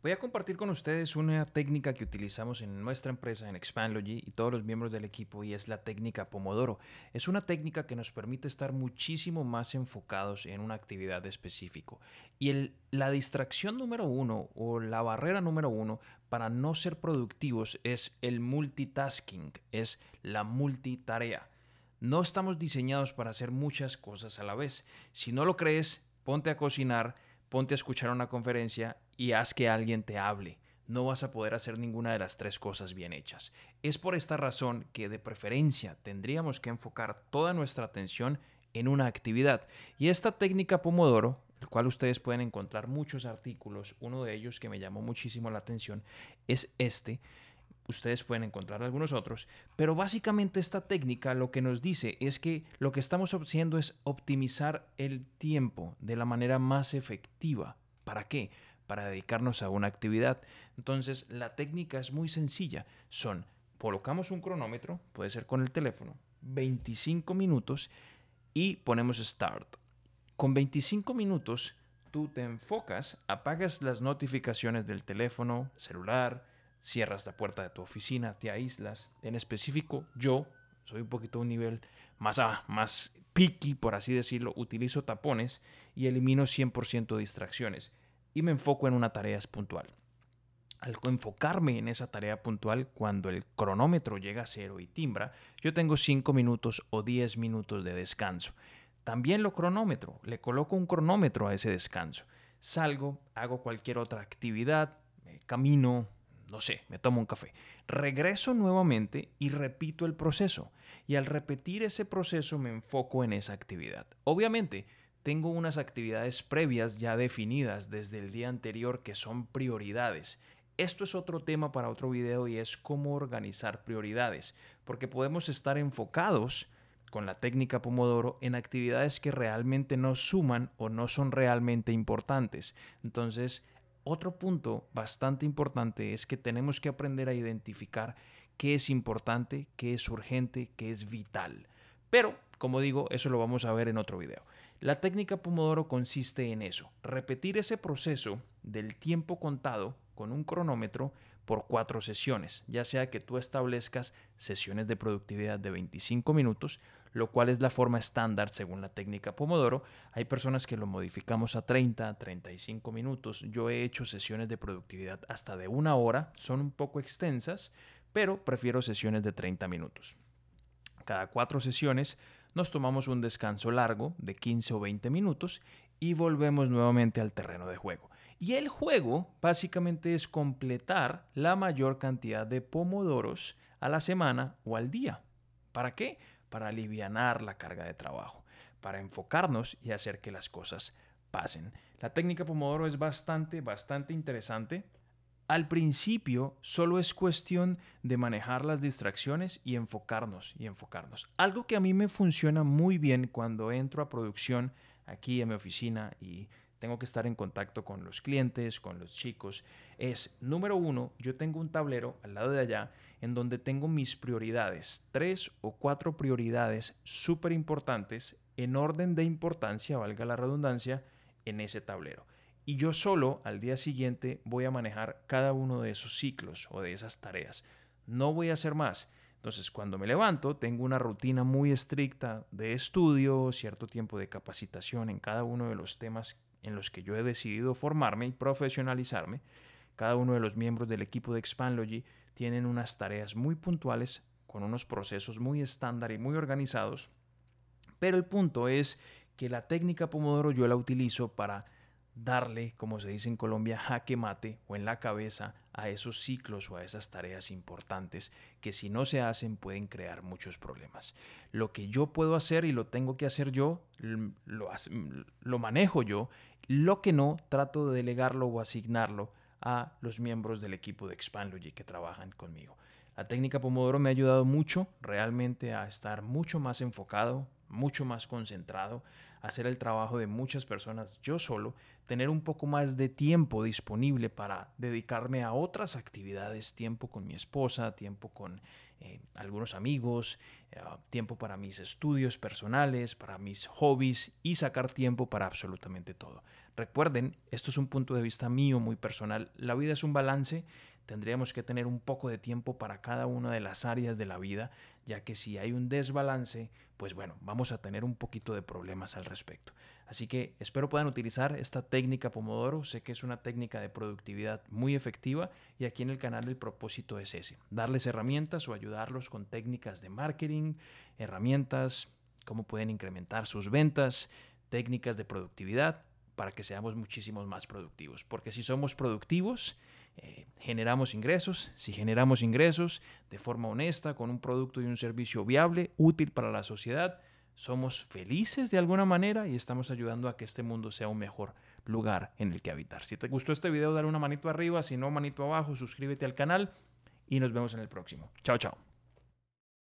Voy a compartir con ustedes una técnica que utilizamos en nuestra empresa, en Expandlogy, y todos los miembros del equipo, y es la técnica Pomodoro. Es una técnica que nos permite estar muchísimo más enfocados en una actividad específica. Y la distracción número uno o la barrera número uno para no ser productivos es el multitasking, es la multitarea. No estamos diseñados para hacer muchas cosas a la vez. Si no lo crees, ponte a cocinar, ponte a escuchar una conferencia y haz que alguien te hable. No vas a poder hacer ninguna de las tres cosas bien hechas. Es por esta razón que de preferencia tendríamos que enfocar toda nuestra atención en una actividad. Y esta técnica Pomodoro, el cual ustedes pueden encontrar muchos artículos, uno de ellos que me llamó muchísimo la atención es este, ustedes pueden encontrar algunos otros, pero básicamente esta técnica lo que nos dice es que lo que estamos haciendo es optimizar el tiempo de la manera más efectiva. ¿Para qué? Para dedicarnos a una actividad. Entonces, la técnica es muy sencilla. Son, colocamos un cronómetro, puede ser con el teléfono, 25 minutos y ponemos start. Con 25 minutos, tú te enfocas, apagas las notificaciones del teléfono, celular, cierras la puerta de tu oficina, te aíslas. En específico, yo soy un poquito un nivel más, ah, más picky, por así decirlo, utilizo tapones y elimino 100% distracciones y me enfoco en una tarea puntual. Al enfocarme en esa tarea puntual, cuando el cronómetro llega a cero y timbra, yo tengo 5 minutos o 10 minutos de descanso. También lo cronómetro, le coloco un cronómetro a ese descanso. Salgo, hago cualquier otra actividad, camino, no sé, me tomo un café. Regreso nuevamente y repito el proceso. Y al repetir ese proceso me enfoco en esa actividad. Obviamente, tengo unas actividades previas ya definidas desde el día anterior que son prioridades. Esto es otro tema para otro video y es cómo organizar prioridades, porque podemos estar enfocados con la técnica Pomodoro en actividades que realmente no suman o no son realmente importantes. Entonces, otro punto bastante importante es que tenemos que aprender a identificar qué es importante, qué es urgente, qué es vital. Pero, como digo, eso lo vamos a ver en otro video. La técnica Pomodoro consiste en eso, repetir ese proceso del tiempo contado con un cronómetro por cuatro sesiones, ya sea que tú establezcas sesiones de productividad de 25 minutos, lo cual es la forma estándar según la técnica Pomodoro. Hay personas que lo modificamos a 30, 35 minutos. Yo he hecho sesiones de productividad hasta de una hora, son un poco extensas, pero prefiero sesiones de 30 minutos. Cada cuatro sesiones nos tomamos un descanso largo de 15 o 20 minutos y volvemos nuevamente al terreno de juego. Y el juego básicamente es completar la mayor cantidad de pomodoros a la semana o al día. ¿Para qué? para aliviar la carga de trabajo, para enfocarnos y hacer que las cosas pasen. La técnica Pomodoro es bastante, bastante interesante. Al principio solo es cuestión de manejar las distracciones y enfocarnos y enfocarnos. Algo que a mí me funciona muy bien cuando entro a producción aquí en mi oficina y tengo que estar en contacto con los clientes, con los chicos, es, número uno, yo tengo un tablero al lado de allá en donde tengo mis prioridades, tres o cuatro prioridades súper importantes en orden de importancia, valga la redundancia, en ese tablero. Y yo solo al día siguiente voy a manejar cada uno de esos ciclos o de esas tareas. No voy a hacer más. Entonces, cuando me levanto, tengo una rutina muy estricta de estudio, cierto tiempo de capacitación en cada uno de los temas en los que yo he decidido formarme y profesionalizarme. Cada uno de los miembros del equipo de Expandlogy tienen unas tareas muy puntuales, con unos procesos muy estándar y muy organizados. Pero el punto es que la técnica Pomodoro yo la utilizo para darle, como se dice en Colombia, jaque mate o en la cabeza a esos ciclos o a esas tareas importantes que si no se hacen pueden crear muchos problemas. Lo que yo puedo hacer y lo tengo que hacer yo, lo, lo manejo yo, lo que no, trato de delegarlo o asignarlo a los miembros del equipo de Expandlogy que trabajan conmigo. La técnica Pomodoro me ha ayudado mucho realmente a estar mucho más enfocado, mucho más concentrado, hacer el trabajo de muchas personas yo solo, tener un poco más de tiempo disponible para dedicarme a otras actividades, tiempo con mi esposa, tiempo con eh, algunos amigos, eh, tiempo para mis estudios personales, para mis hobbies y sacar tiempo para absolutamente todo. Recuerden, esto es un punto de vista mío muy personal, la vida es un balance, tendríamos que tener un poco de tiempo para cada una de las áreas de la vida, ya que si hay un desbalance, pues bueno, vamos a tener un poquito de problemas al respecto. Así que espero puedan utilizar esta técnica Pomodoro. Sé que es una técnica de productividad muy efectiva y aquí en el canal el propósito es ese, darles herramientas o ayudarlos con técnicas de marketing, herramientas, cómo pueden incrementar sus ventas, técnicas de productividad para que seamos muchísimos más productivos. Porque si somos productivos, eh, generamos ingresos. Si generamos ingresos de forma honesta, con un producto y un servicio viable, útil para la sociedad, somos felices de alguna manera y estamos ayudando a que este mundo sea un mejor lugar en el que habitar. Si te gustó este video, dale una manito arriba, si no, manito abajo, suscríbete al canal y nos vemos en el próximo. Chao, chao.